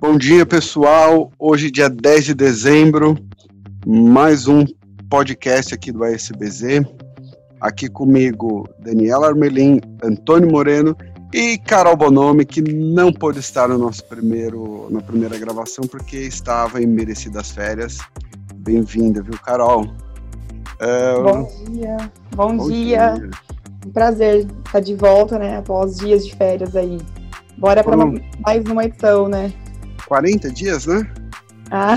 Bom dia, pessoal. Hoje, dia 10 de dezembro, mais um podcast aqui do ASBZ. Aqui comigo, Daniela Armelin, Antônio Moreno e Carol Bonomi, que não pôde estar no nosso primeiro, na primeira gravação porque estava em merecidas férias. Bem-vinda, viu, Carol? Uh, bom dia, bom, bom dia. dia. Um prazer estar de volta, né, após dias de férias aí. Bora para mais uma edição, né? 40 dias, né? Ah,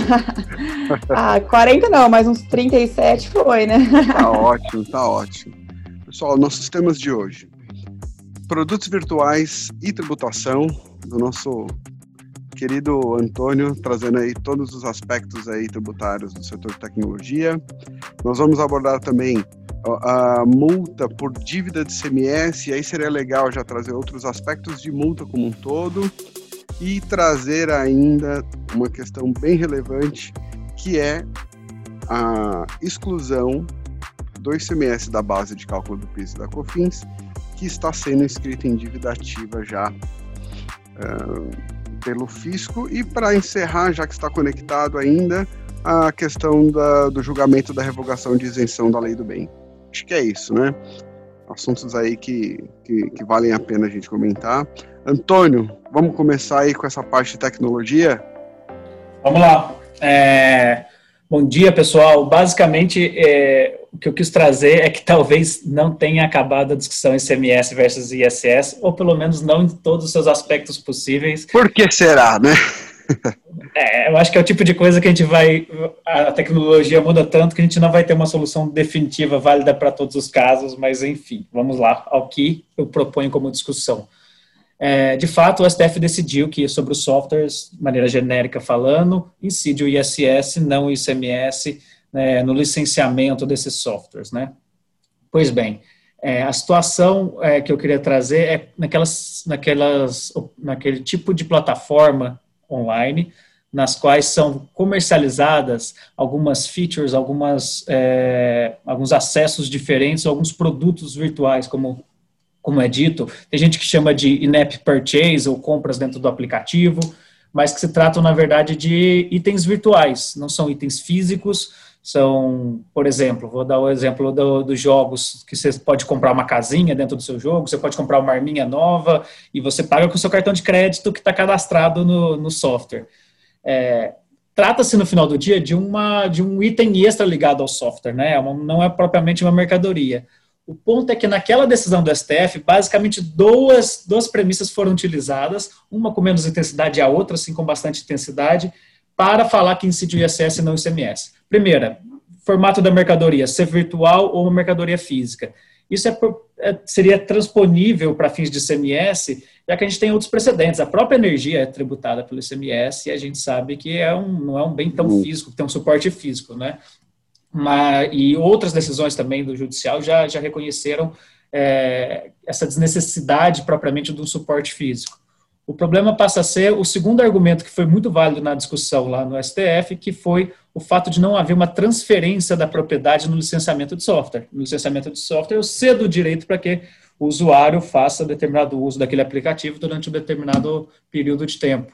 ah, 40 não, mas uns 37 foi, né? Tá ótimo, tá ótimo. Pessoal, nossos temas de hoje produtos virtuais e tributação do nosso querido Antônio, trazendo aí todos os aspectos aí tributários do setor de tecnologia. Nós vamos abordar também a multa por dívida de CMS, e aí seria legal já trazer outros aspectos de multa como um todo e trazer ainda uma questão bem relevante, que é a exclusão do ICMS da base de cálculo do PIS e da COFINS que está sendo inscrita em dívida ativa já uh, pelo fisco. E para encerrar, já que está conectado ainda, a questão da, do julgamento da revogação de isenção da lei do bem. Acho que é isso, né? Assuntos aí que, que, que valem a pena a gente comentar. Antônio, vamos começar aí com essa parte de tecnologia? Vamos lá. É... Bom dia, pessoal. Basicamente, é, o que eu quis trazer é que talvez não tenha acabado a discussão ICMS versus ISS, ou pelo menos não em todos os seus aspectos possíveis. Por que será, né? É, eu acho que é o tipo de coisa que a gente vai. A tecnologia muda tanto que a gente não vai ter uma solução definitiva válida para todos os casos, mas enfim, vamos lá ao que eu proponho como discussão. É, de fato, o STF decidiu que sobre os softwares, de maneira genérica falando, incide o ISS, não o ICMS né, no licenciamento desses softwares, né? Pois bem, é, a situação é, que eu queria trazer é naquelas, naquelas, naquele tipo de plataforma online nas quais são comercializadas algumas features, algumas, é, alguns acessos diferentes, alguns produtos virtuais, como, como é dito. Tem gente que chama de in-app purchase ou compras dentro do aplicativo, mas que se tratam, na verdade, de itens virtuais, não são itens físicos, são, por exemplo, vou dar o exemplo do, dos jogos que você pode comprar uma casinha dentro do seu jogo, você pode comprar uma arminha nova e você paga com o seu cartão de crédito que está cadastrado no, no software. É, Trata-se no final do dia de, uma, de um item extra ligado ao software, né? É não é propriamente uma mercadoria. O ponto é que naquela decisão do STF, basicamente duas, duas premissas foram utilizadas, uma com menos intensidade e a outra, assim, com bastante intensidade, para falar que incide o ISS e não o ICMS. Primeira, formato da mercadoria, ser virtual ou uma mercadoria física. Isso é, é, seria transponível para fins de ICMS, já que a gente tem outros precedentes. A própria energia é tributada pelo ICMS e a gente sabe que é um, não é um bem tão uhum. físico, tem um suporte físico, né? Mas, e outras decisões também do judicial já, já reconheceram é, essa desnecessidade propriamente do suporte físico. O problema passa a ser o segundo argumento que foi muito válido na discussão lá no STF, que foi o fato de não haver uma transferência da propriedade no licenciamento de software. No licenciamento de software, eu cedo o direito para que o usuário faça determinado uso daquele aplicativo durante um determinado período de tempo.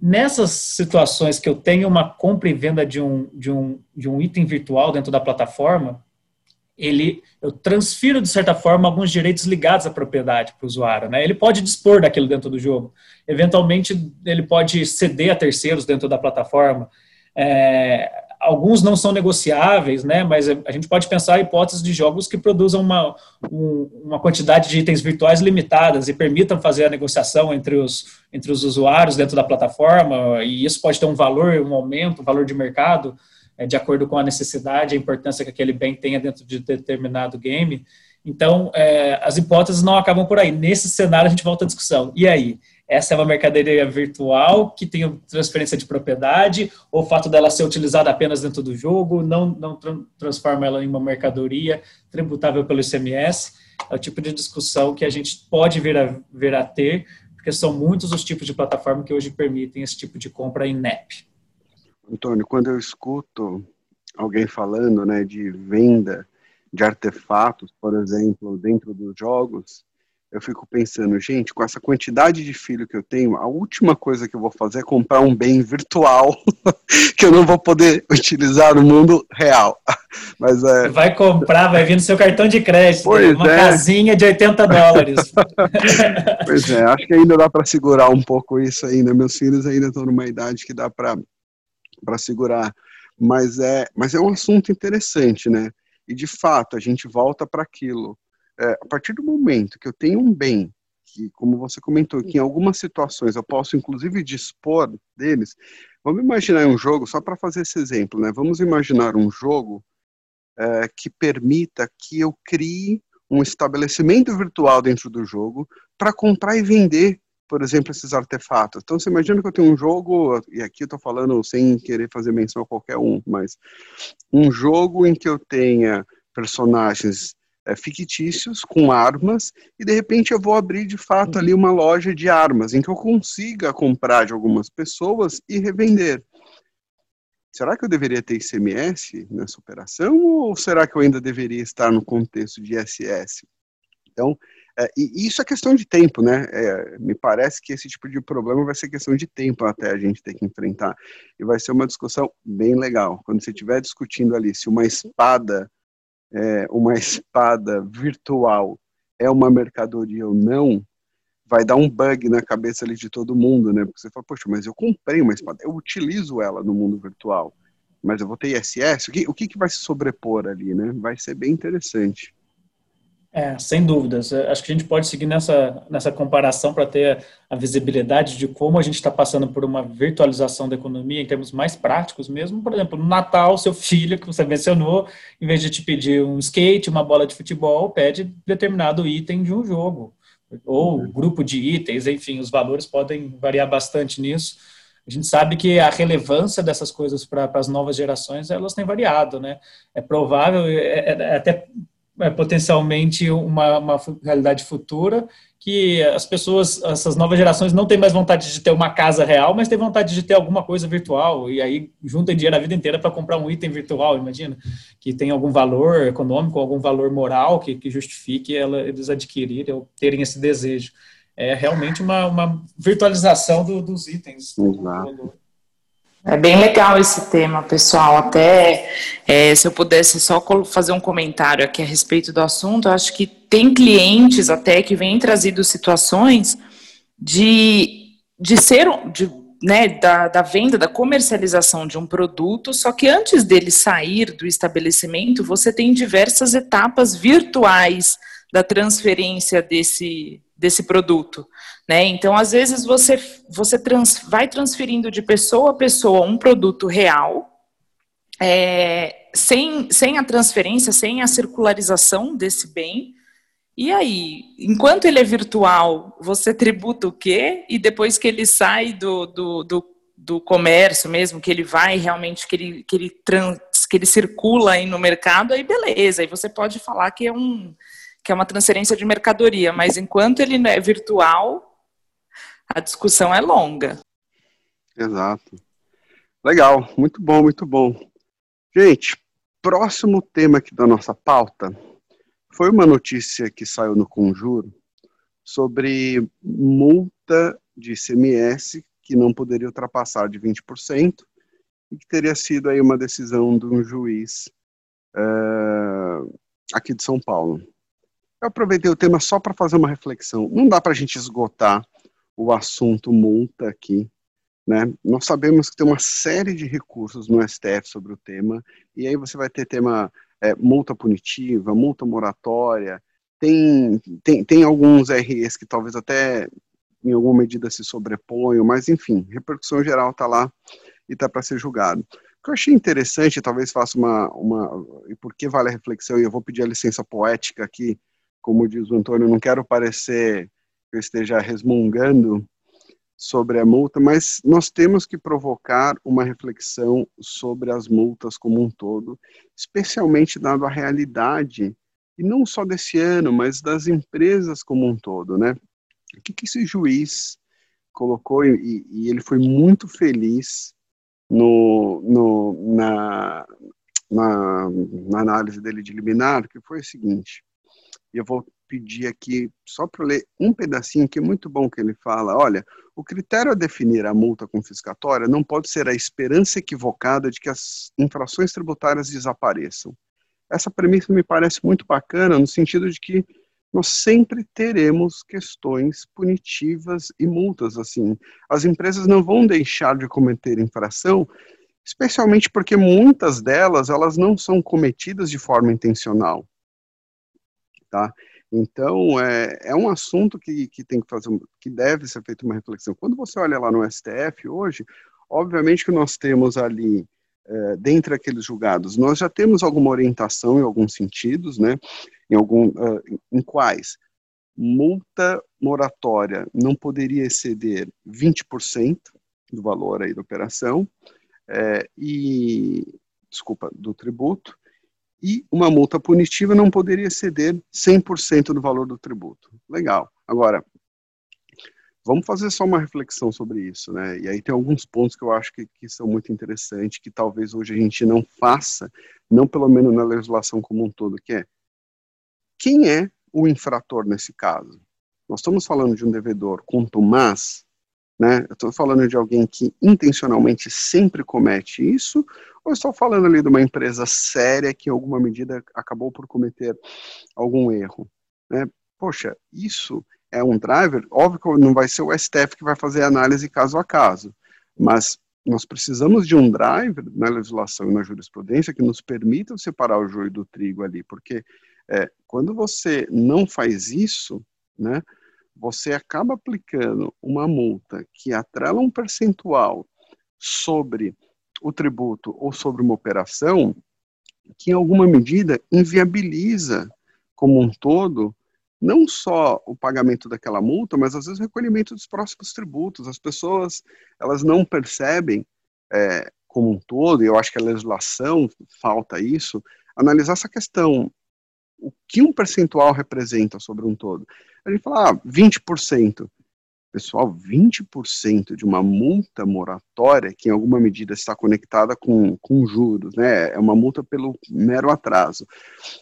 Nessas situações que eu tenho uma compra e venda de um, de um, de um item virtual dentro da plataforma, ele, eu transfiro, de certa forma, alguns direitos ligados à propriedade para o usuário. Né? Ele pode dispor daquilo dentro do jogo. Eventualmente, ele pode ceder a terceiros dentro da plataforma. É, alguns não são negociáveis, né? mas a gente pode pensar hipóteses de jogos que produzam uma, um, uma quantidade de itens virtuais limitadas e permitam fazer a negociação entre os, entre os usuários dentro da plataforma, e isso pode ter um valor, um aumento, um valor de mercado de acordo com a necessidade, a importância que aquele bem tenha dentro de determinado game. Então, é, as hipóteses não acabam por aí. Nesse cenário, a gente volta à discussão. E aí? Essa é uma mercadoria virtual que tem transferência de propriedade, ou o fato dela ser utilizada apenas dentro do jogo não, não tra transforma ela em uma mercadoria tributável pelo ICMS? É o tipo de discussão que a gente pode vir a, vir a ter, porque são muitos os tipos de plataforma que hoje permitem esse tipo de compra em NEP. Antônio, quando eu escuto alguém falando né, de venda de artefatos, por exemplo, dentro dos jogos, eu fico pensando, gente, com essa quantidade de filho que eu tenho, a última coisa que eu vou fazer é comprar um bem virtual que eu não vou poder utilizar no mundo real. Mas é... Vai comprar, vai vir no seu cartão de crédito, pois uma é. casinha de 80 dólares. pois é, acho que ainda dá para segurar um pouco isso ainda. Meus filhos ainda estão numa idade que dá para segurar. Mas é, mas é um assunto interessante, né? E de fato, a gente volta para aquilo é, a partir do momento que eu tenho um bem, que, como você comentou, que em algumas situações eu posso inclusive dispor deles, vamos imaginar um jogo, só para fazer esse exemplo, né? Vamos imaginar um jogo é, que permita que eu crie um estabelecimento virtual dentro do jogo para comprar e vender, por exemplo, esses artefatos. Então, você imagina que eu tenho um jogo, e aqui eu estou falando sem querer fazer menção a qualquer um, mas um jogo em que eu tenha personagens é, fictícios com armas e de repente eu vou abrir de fato ali uma loja de armas em que eu consiga comprar de algumas pessoas e revender. Será que eu deveria ter ICMS nessa operação ou será que eu ainda deveria estar no contexto de ISS? Então, é, e isso é questão de tempo, né? É, me parece que esse tipo de problema vai ser questão de tempo até a gente ter que enfrentar. E vai ser uma discussão bem legal. Quando você estiver discutindo ali se uma espada é, uma espada virtual é uma mercadoria ou não, vai dar um bug na cabeça ali de todo mundo, né? Porque você fala, poxa, mas eu comprei uma espada, eu utilizo ela no mundo virtual, mas eu vou ter ISS, o que, o que, que vai se sobrepor ali, né? Vai ser bem interessante. É, sem dúvidas. É, acho que a gente pode seguir nessa, nessa comparação para ter a visibilidade de como a gente está passando por uma virtualização da economia em termos mais práticos mesmo. Por exemplo, no Natal, seu filho, que você mencionou, em vez de te pedir um skate, uma bola de futebol, pede determinado item de um jogo. Ou uhum. grupo de itens, enfim, os valores podem variar bastante nisso. A gente sabe que a relevância dessas coisas para as novas gerações, elas têm variado, né? É provável, é, é até é, potencialmente uma, uma realidade futura que as pessoas, essas novas gerações não têm mais vontade de ter uma casa real, mas têm vontade de ter alguma coisa virtual e aí juntam dinheiro a vida inteira para comprar um item virtual, imagina, que tem algum valor econômico, algum valor moral que, que justifique ela, eles adquirirem ou terem esse desejo. É realmente uma, uma virtualização do, dos itens. Exato. É bem legal esse tema, pessoal. Até é, se eu pudesse só fazer um comentário aqui a respeito do assunto, eu acho que tem clientes até que vêm trazido situações de, de ser, de, né, da, da venda, da comercialização de um produto, só que antes dele sair do estabelecimento, você tem diversas etapas virtuais da transferência desse, desse produto. Né? Então, às vezes, você, você trans, vai transferindo de pessoa a pessoa um produto real, é, sem, sem a transferência, sem a circularização desse bem. E aí, enquanto ele é virtual, você tributa o quê? E depois que ele sai do, do, do, do comércio mesmo, que ele vai realmente, que ele, que ele, trans, que ele circula aí no mercado, aí beleza, aí você pode falar que é um que é uma transferência de mercadoria, mas enquanto ele é virtual, a discussão é longa. Exato. Legal, muito bom, muito bom. Gente, próximo tema aqui da nossa pauta foi uma notícia que saiu no Conjuro sobre multa de ICMS que não poderia ultrapassar de 20% e que teria sido aí uma decisão de um juiz uh, aqui de São Paulo. Eu aproveitei o tema só para fazer uma reflexão. Não dá para a gente esgotar o assunto multa aqui. Né? Nós sabemos que tem uma série de recursos no STF sobre o tema, e aí você vai ter tema é, multa punitiva, multa moratória, tem, tem, tem alguns REs que talvez até em alguma medida se sobreponham, mas enfim, repercussão geral está lá e está para ser julgado. O que eu achei interessante, talvez faça uma, uma. E por que vale a reflexão, e eu vou pedir a licença poética aqui como diz o Antônio, não quero parecer eu esteja resmungando sobre a multa, mas nós temos que provocar uma reflexão sobre as multas como um todo, especialmente dado a realidade, e não só desse ano, mas das empresas como um todo, né? O que, que esse juiz colocou, e, e ele foi muito feliz no, no, na, na, na análise dele de liminar, que foi o seguinte, eu vou pedir aqui só para ler um pedacinho que é muito bom que ele fala, olha, o critério a definir a multa confiscatória não pode ser a esperança equivocada de que as infrações tributárias desapareçam. Essa premissa me parece muito bacana no sentido de que nós sempre teremos questões punitivas e multas assim. As empresas não vão deixar de cometer infração, especialmente porque muitas delas elas não são cometidas de forma intencional, tá? Então é, é um assunto que, que tem que fazer, que deve ser feita uma reflexão. Quando você olha lá no STF hoje, obviamente que nós temos ali é, dentre aqueles julgados, nós já temos alguma orientação em alguns sentidos, né? em, algum, uh, em quais multa moratória não poderia exceder 20% do valor aí da operação, é, e, desculpa, do tributo, e uma multa punitiva não poderia exceder 100% do valor do tributo. Legal. Agora, vamos fazer só uma reflexão sobre isso, né? E aí tem alguns pontos que eu acho que, que são muito interessantes, que talvez hoje a gente não faça, não pelo menos na legislação como um todo, que é quem é o infrator nesse caso? Nós estamos falando de um devedor contumaz, né? Eu estou falando de alguém que intencionalmente sempre comete isso, ou estou falando ali de uma empresa séria que em alguma medida acabou por cometer algum erro, né? Poxa, isso é um driver, óbvio que não vai ser o STF que vai fazer a análise caso a caso, mas nós precisamos de um driver na legislação e na jurisprudência que nos permita separar o joio do trigo ali, porque é, quando você não faz isso, né, você acaba aplicando uma multa que atrela um percentual sobre o tributo ou sobre uma operação que, em alguma medida, inviabiliza como um todo não só o pagamento daquela multa, mas às vezes o recolhimento dos próximos tributos. As pessoas elas não percebem é, como um todo, e eu acho que a legislação falta isso, analisar essa questão o que um percentual representa sobre um todo. A gente fala, ah, 20%. Pessoal, 20% de uma multa moratória, que em alguma medida está conectada com, com juros, né? É uma multa pelo mero atraso.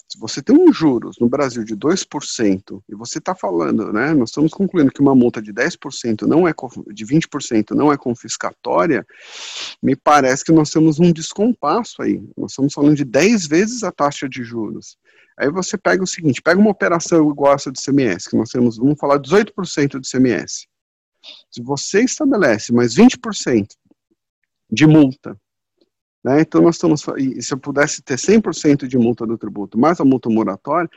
Se você tem um juros no Brasil de 2%, e você está falando, né? Nós estamos concluindo que uma multa de 10% não é de 20% não é confiscatória, me parece que nós temos um descompasso aí. Nós estamos falando de 10 vezes a taxa de juros. Aí você pega o seguinte, pega uma operação igual essa do CMS, que nós temos, vamos falar 18% do CMS. Se você estabelece mais 20% de multa, né, então nós estamos, se eu pudesse ter 100% de multa do tributo, mais a multa moratória,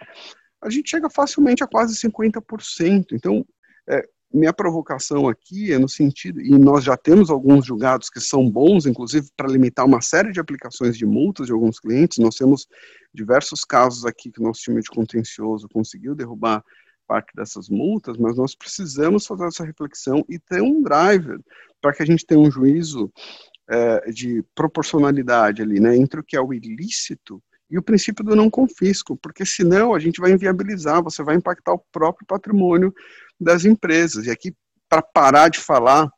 a gente chega facilmente a quase 50%. Então, é, minha provocação aqui é no sentido, e nós já temos alguns julgados que são bons, inclusive para limitar uma série de aplicações de multas de alguns clientes, nós temos diversos casos aqui que nosso time de contencioso conseguiu derrubar parte dessas multas, mas nós precisamos fazer essa reflexão e ter um driver para que a gente tenha um juízo é, de proporcionalidade ali, né, entre o que é o ilícito e o princípio do não confisco, porque senão a gente vai inviabilizar, você vai impactar o próprio patrimônio das empresas. E aqui, para parar de falar,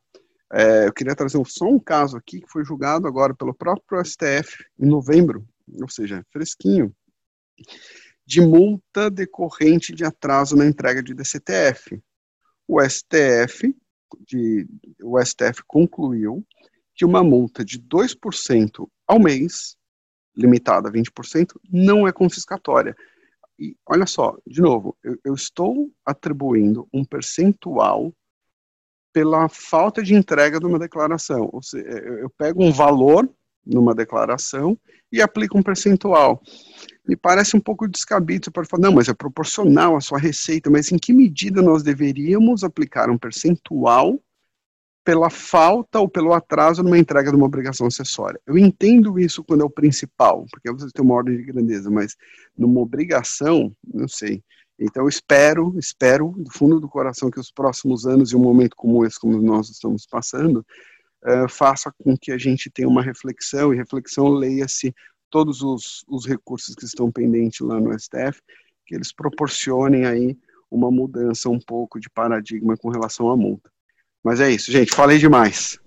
é, eu queria trazer só um caso aqui que foi julgado agora pelo próprio STF em novembro, ou seja, fresquinho, de multa decorrente de atraso na entrega de DCTF. O STF, de, o STF concluiu que uma multa de 2% ao mês, limitada a 20%, não é confiscatória. E olha só, de novo, eu, eu estou atribuindo um percentual pela falta de entrega de uma declaração. Ou seja, eu pego um valor numa declaração e aplico um percentual. Me parece um pouco descabido. Pode falar, não, mas é proporcional à sua receita, mas em que medida nós deveríamos aplicar um percentual pela falta ou pelo atraso numa entrega de uma obrigação acessória. Eu entendo isso quando é o principal, porque você tem uma ordem de grandeza, mas numa obrigação, não sei. Então eu espero, espero do fundo do coração que os próximos anos e um momento como esse, como nós estamos passando, uh, faça com que a gente tenha uma reflexão e reflexão leia-se todos os, os recursos que estão pendentes lá no STF, que eles proporcionem aí uma mudança um pouco de paradigma com relação à multa. Mas é isso, gente. Falei demais.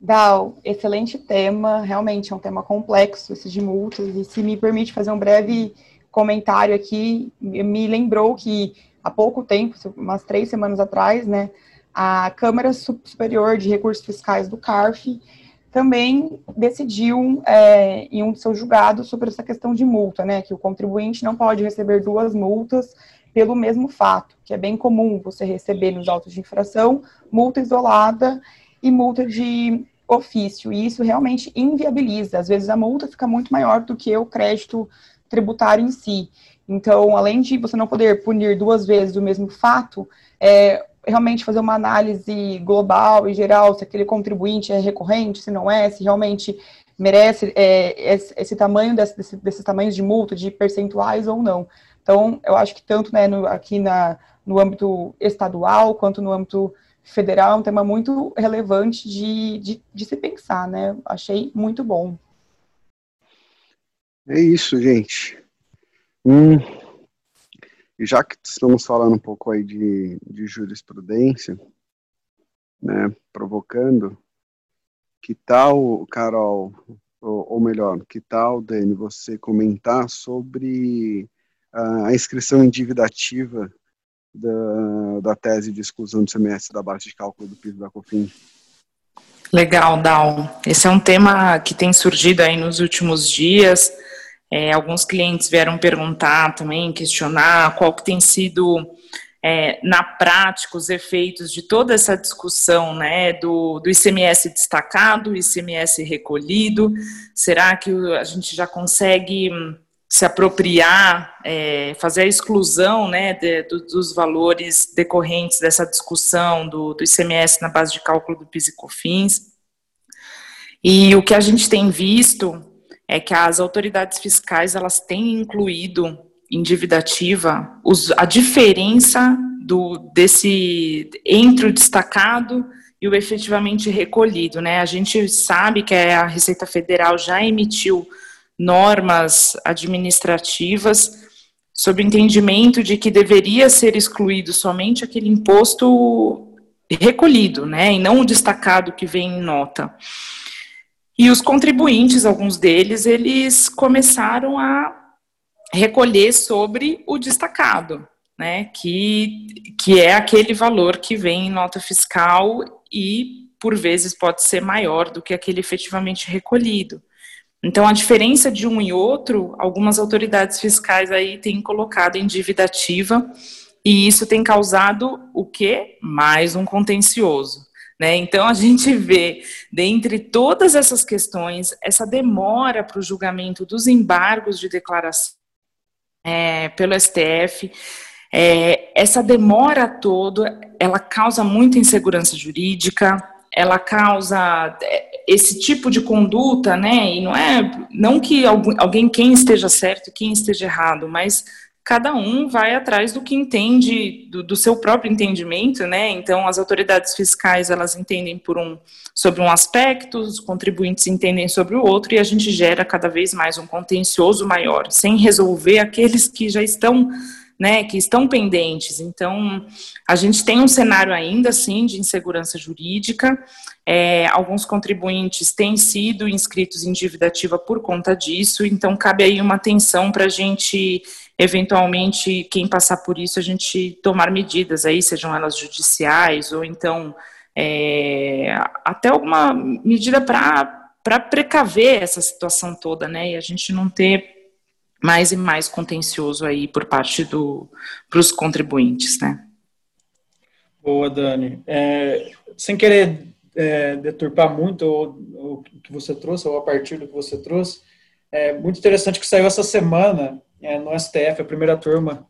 Dal, excelente tema, realmente é um tema complexo, esse de multas, e se me permite fazer um breve comentário aqui, me lembrou que há pouco tempo, umas três semanas atrás, né, a Câmara Superior de Recursos Fiscais do CARF também decidiu é, em um de seus julgados sobre essa questão de multa, né, que o contribuinte não pode receber duas multas pelo mesmo fato, que é bem comum você receber nos autos de infração multa isolada e multa de ofício, e isso realmente inviabiliza. Às vezes a multa fica muito maior do que o crédito tributário em si. Então, além de você não poder punir duas vezes o mesmo fato, é, realmente fazer uma análise global e geral se aquele contribuinte é recorrente, se não é, se realmente merece é, esse, esse, tamanho desse, desse, desses tamanhos de multa, de percentuais ou não. Então, eu acho que tanto né, no, aqui na, no âmbito estadual quanto no âmbito federal é um tema muito relevante de, de, de se pensar, né? Achei muito bom. É isso, gente. Hum, já que estamos falando um pouco aí de, de jurisprudência, né, provocando, que tal, Carol, ou, ou melhor, que tal, Dani, você comentar sobre a inscrição em dívida ativa da, da tese de exclusão do CMS da base de cálculo do PIS da COFIN? Legal, Dal. Esse é um tema que tem surgido aí nos últimos dias, é, alguns clientes vieram perguntar também, questionar qual que tem sido é, na prática os efeitos de toda essa discussão né, do, do ICMS destacado, ICMS recolhido. Será que a gente já consegue se apropriar, é, fazer a exclusão né, de, do, dos valores decorrentes dessa discussão do, do ICMS na base de cálculo do PIS e COFINS? E o que a gente tem visto é que as autoridades fiscais elas têm incluído em dívida ativa os, a diferença do, desse entre o destacado e o efetivamente recolhido, né? A gente sabe que a Receita Federal já emitiu normas administrativas sob o entendimento de que deveria ser excluído somente aquele imposto recolhido, né, e não o destacado que vem em nota. E os contribuintes, alguns deles, eles começaram a recolher sobre o destacado, né, que, que é aquele valor que vem em nota fiscal e, por vezes, pode ser maior do que aquele efetivamente recolhido. Então, a diferença de um e outro, algumas autoridades fiscais aí têm colocado em dívida ativa, e isso tem causado o quê? Mais um contencioso. Né? Então, a gente vê, dentre todas essas questões, essa demora para o julgamento dos embargos de declaração é, pelo STF, é, essa demora toda, ela causa muita insegurança jurídica, ela causa é, esse tipo de conduta, né? E não é não que alguém quem esteja certo, quem esteja errado, mas cada um vai atrás do que entende, do, do, seu próprio entendimento, né? Então, as autoridades fiscais, elas entendem por um, sobre um aspecto, os contribuintes entendem sobre o outro, e a gente gera cada vez mais um contencioso maior, sem resolver aqueles que já estão, né, que estão pendentes. Então, a gente tem um cenário ainda, assim, de insegurança jurídica, é, alguns contribuintes têm sido inscritos em dívida ativa por conta disso, então cabe aí uma atenção para a gente eventualmente, quem passar por isso, a gente tomar medidas aí, sejam elas judiciais ou então é, até alguma medida para precaver essa situação toda, né? E a gente não ter mais e mais contencioso aí por parte do os contribuintes, né? Boa, Dani. É, sem querer é, deturpar muito o, o, que você trouxe, ou a partir do que você trouxe, é muito interessante que saiu essa semana é, no STF, a primeira turma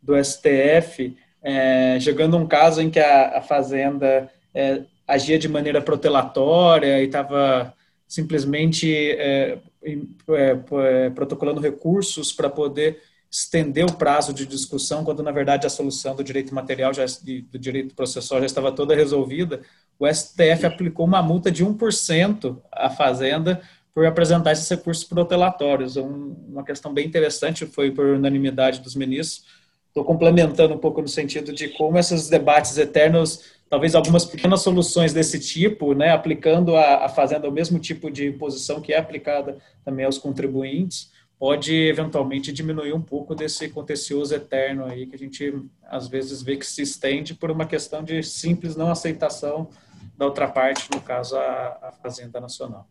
do STF, é, jogando um caso em que a, a Fazenda é, agia de maneira protelatória e estava simplesmente é, é, é, protocolando recursos para poder estender o prazo de discussão, quando na verdade a solução do direito material, já, do direito processual já estava toda resolvida, o STF aplicou uma multa de 1% à Fazenda por apresentar esses recursos protelatórios. Um, uma questão bem interessante, foi por unanimidade dos ministros, estou complementando um pouco no sentido de como esses debates eternos, talvez algumas pequenas soluções desse tipo, né, aplicando a, a fazenda o mesmo tipo de imposição que é aplicada também aos contribuintes, pode eventualmente diminuir um pouco desse contencioso eterno aí que a gente às vezes vê que se estende por uma questão de simples não aceitação da outra parte, no caso a, a Fazenda Nacional.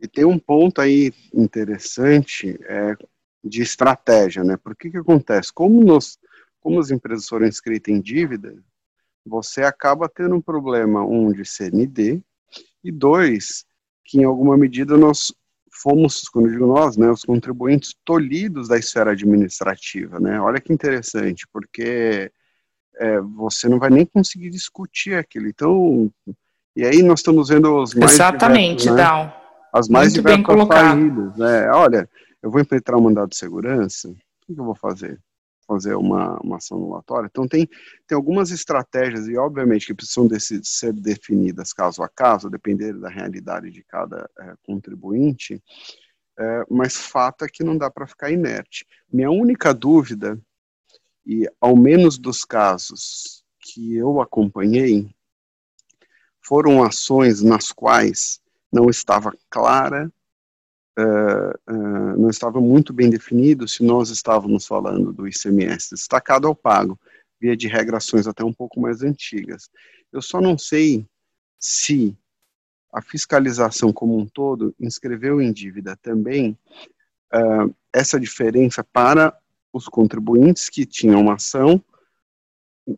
E tem um ponto aí interessante é, de estratégia, né? Porque que acontece? Como, nos, como as empresas foram inscritas em dívida, você acaba tendo um problema, um, de CND, e dois, que em alguma medida nós fomos, quando eu digo nós, né, os contribuintes tolhidos da esfera administrativa, né? Olha que interessante, porque é, você não vai nem conseguir discutir aquilo. Então, e aí nós estamos vendo os mais Exatamente, diversos, né? As mais Muito diversas saídas. Né? Olha, eu vou implementar um mandado de segurança, o que eu vou fazer? Fazer uma, uma ação anulatória? Então, tem, tem algumas estratégias, e obviamente que precisam de ser definidas caso a caso, depender da realidade de cada é, contribuinte, é, mas fato é que não dá para ficar inerte. Minha única dúvida, e ao menos dos casos que eu acompanhei, foram ações nas quais não estava clara uh, uh, não estava muito bem definido se nós estávamos falando do ICMS destacado ou pago, via de regrações até um pouco mais antigas. Eu só não sei se a fiscalização como um todo inscreveu em dívida também uh, essa diferença para os contribuintes que tinham uma ação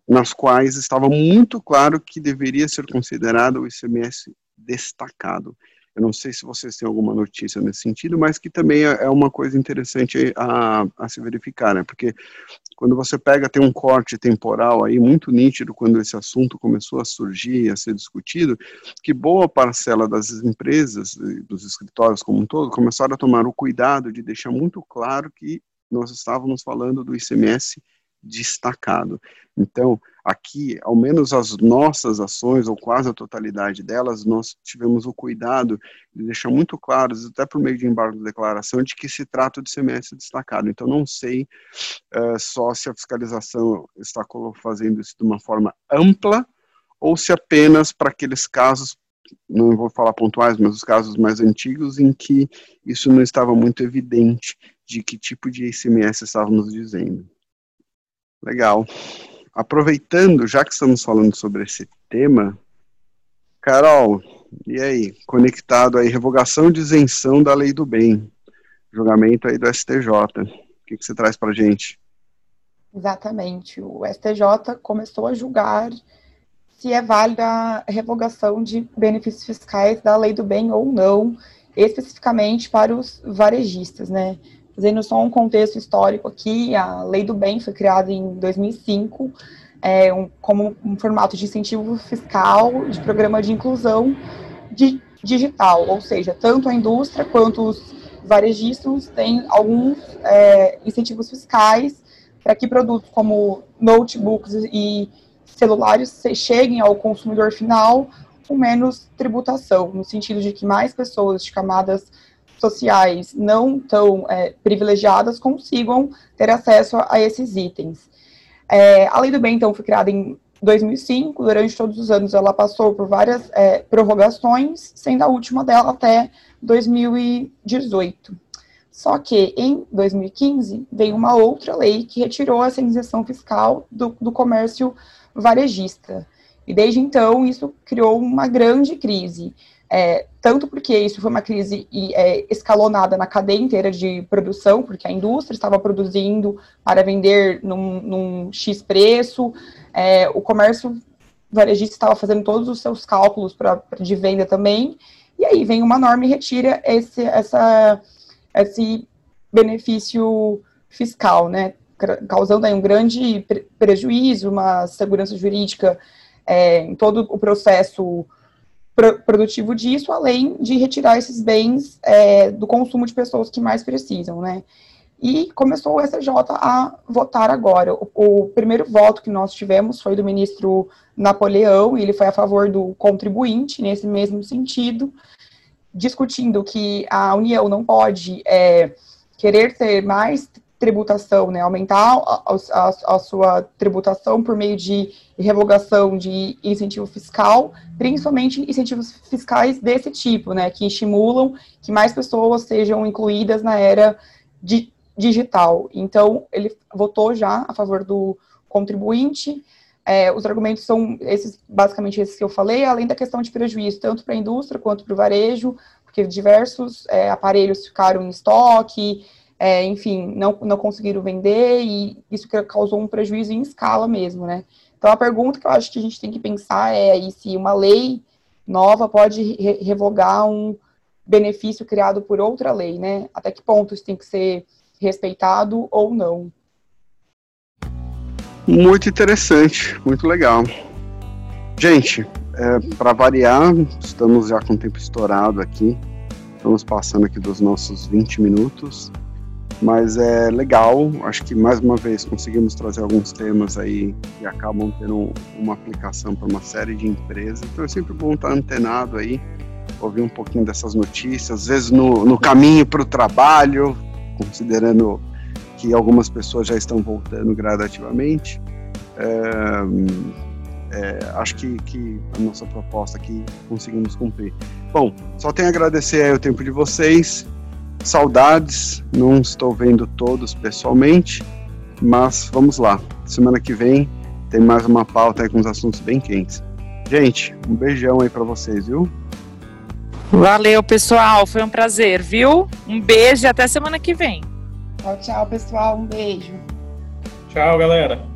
nas quais estava muito claro que deveria ser considerado o ICMS destacado. Eu não sei se vocês têm alguma notícia nesse sentido, mas que também é, é uma coisa interessante a, a se verificar, né? Porque quando você pega, tem um corte temporal aí muito nítido quando esse assunto começou a surgir, a ser discutido, que boa parcela das empresas, dos escritórios como um todo, começaram a tomar o cuidado de deixar muito claro que nós estávamos falando do ICMS destacado. Então, aqui, ao menos as nossas ações, ou quase a totalidade delas, nós tivemos o cuidado de deixar muito claros, até por meio de embargo de declaração, de que se trata de semestre destacado. Então, não sei uh, só se a fiscalização está fazendo isso de uma forma ampla, ou se apenas para aqueles casos não vou falar pontuais, mas os casos mais antigos em que isso não estava muito evidente de que tipo de ICMS estávamos dizendo. Legal. Aproveitando, já que estamos falando sobre esse tema, Carol, e aí, conectado aí, revogação de isenção da lei do bem, julgamento aí do STJ, o que, que você traz para gente? Exatamente, o STJ começou a julgar se é válida a revogação de benefícios fiscais da lei do bem ou não, especificamente para os varejistas, né? Fazendo só um contexto histórico aqui, a Lei do Bem foi criada em 2005 é, um, como um formato de incentivo fiscal de programa de inclusão de, digital, ou seja, tanto a indústria quanto os varejistas têm alguns é, incentivos fiscais para que produtos como notebooks e celulares cheguem ao consumidor final com menos tributação, no sentido de que mais pessoas de camadas sociais não tão é, privilegiadas consigam ter acesso a, a esses itens. É, a Lei do Bem, então, foi criada em 2005, durante todos os anos ela passou por várias é, prorrogações, sendo a última dela até 2018. Só que em 2015 veio uma outra lei que retirou essa isenção fiscal do, do comércio varejista. E desde então isso criou uma grande crise. É, tanto porque isso foi uma crise é, escalonada na cadeia inteira de produção, porque a indústria estava produzindo para vender num, num X preço, é, o comércio varejista estava fazendo todos os seus cálculos pra, de venda também, e aí vem uma norma e retira esse, essa, esse benefício fiscal, né, causando aí um grande prejuízo, uma segurança jurídica é, em todo o processo produtivo disso, além de retirar esses bens é, do consumo de pessoas que mais precisam, né? E começou o SJ a votar agora. O, o, primeiro voto que nós tivemos foi do ministro Napoleão, e ele foi a favor do contribuinte, nesse mesmo sentido, discutindo que a União não pode é, querer ter mais tributação, né? Aumentar a, a, a, sua tributação por meio de revogação de incentivo fiscal, principalmente incentivos fiscais desse tipo, né? Que estimulam que mais pessoas sejam incluídas na era de, digital. Então, ele votou já a favor do contribuinte. É, os argumentos são esses, basicamente esses que eu falei, além da questão de prejuízo, tanto para a indústria quanto para o varejo, porque diversos é, aparelhos ficaram em estoque, é, enfim, não, não conseguiram vender e isso causou um prejuízo em escala mesmo, né? Então, a pergunta que eu acho que a gente tem que pensar é aí se uma lei nova pode re revogar um benefício criado por outra lei, né? Até que ponto isso tem que ser respeitado ou não. Muito interessante, muito legal. Gente, é, para variar, estamos já com o tempo estourado aqui. Estamos passando aqui dos nossos 20 minutos. Mas é legal, acho que mais uma vez conseguimos trazer alguns temas aí que acabam tendo uma aplicação para uma série de empresas. Então é sempre bom estar antenado aí, ouvir um pouquinho dessas notícias, às vezes no, no caminho para o trabalho, considerando que algumas pessoas já estão voltando gradativamente. É, é, acho que, que, a nossa proposta aqui conseguimos cumprir. Bom, só tenho a agradecer o tempo de vocês saudades, não estou vendo todos pessoalmente, mas vamos lá. Semana que vem tem mais uma pauta aí com os assuntos bem quentes. Gente, um beijão aí para vocês, viu? Valeu, pessoal. Foi um prazer, viu? Um beijo e até semana que vem. Tchau, tchau, pessoal. Um beijo. Tchau, galera.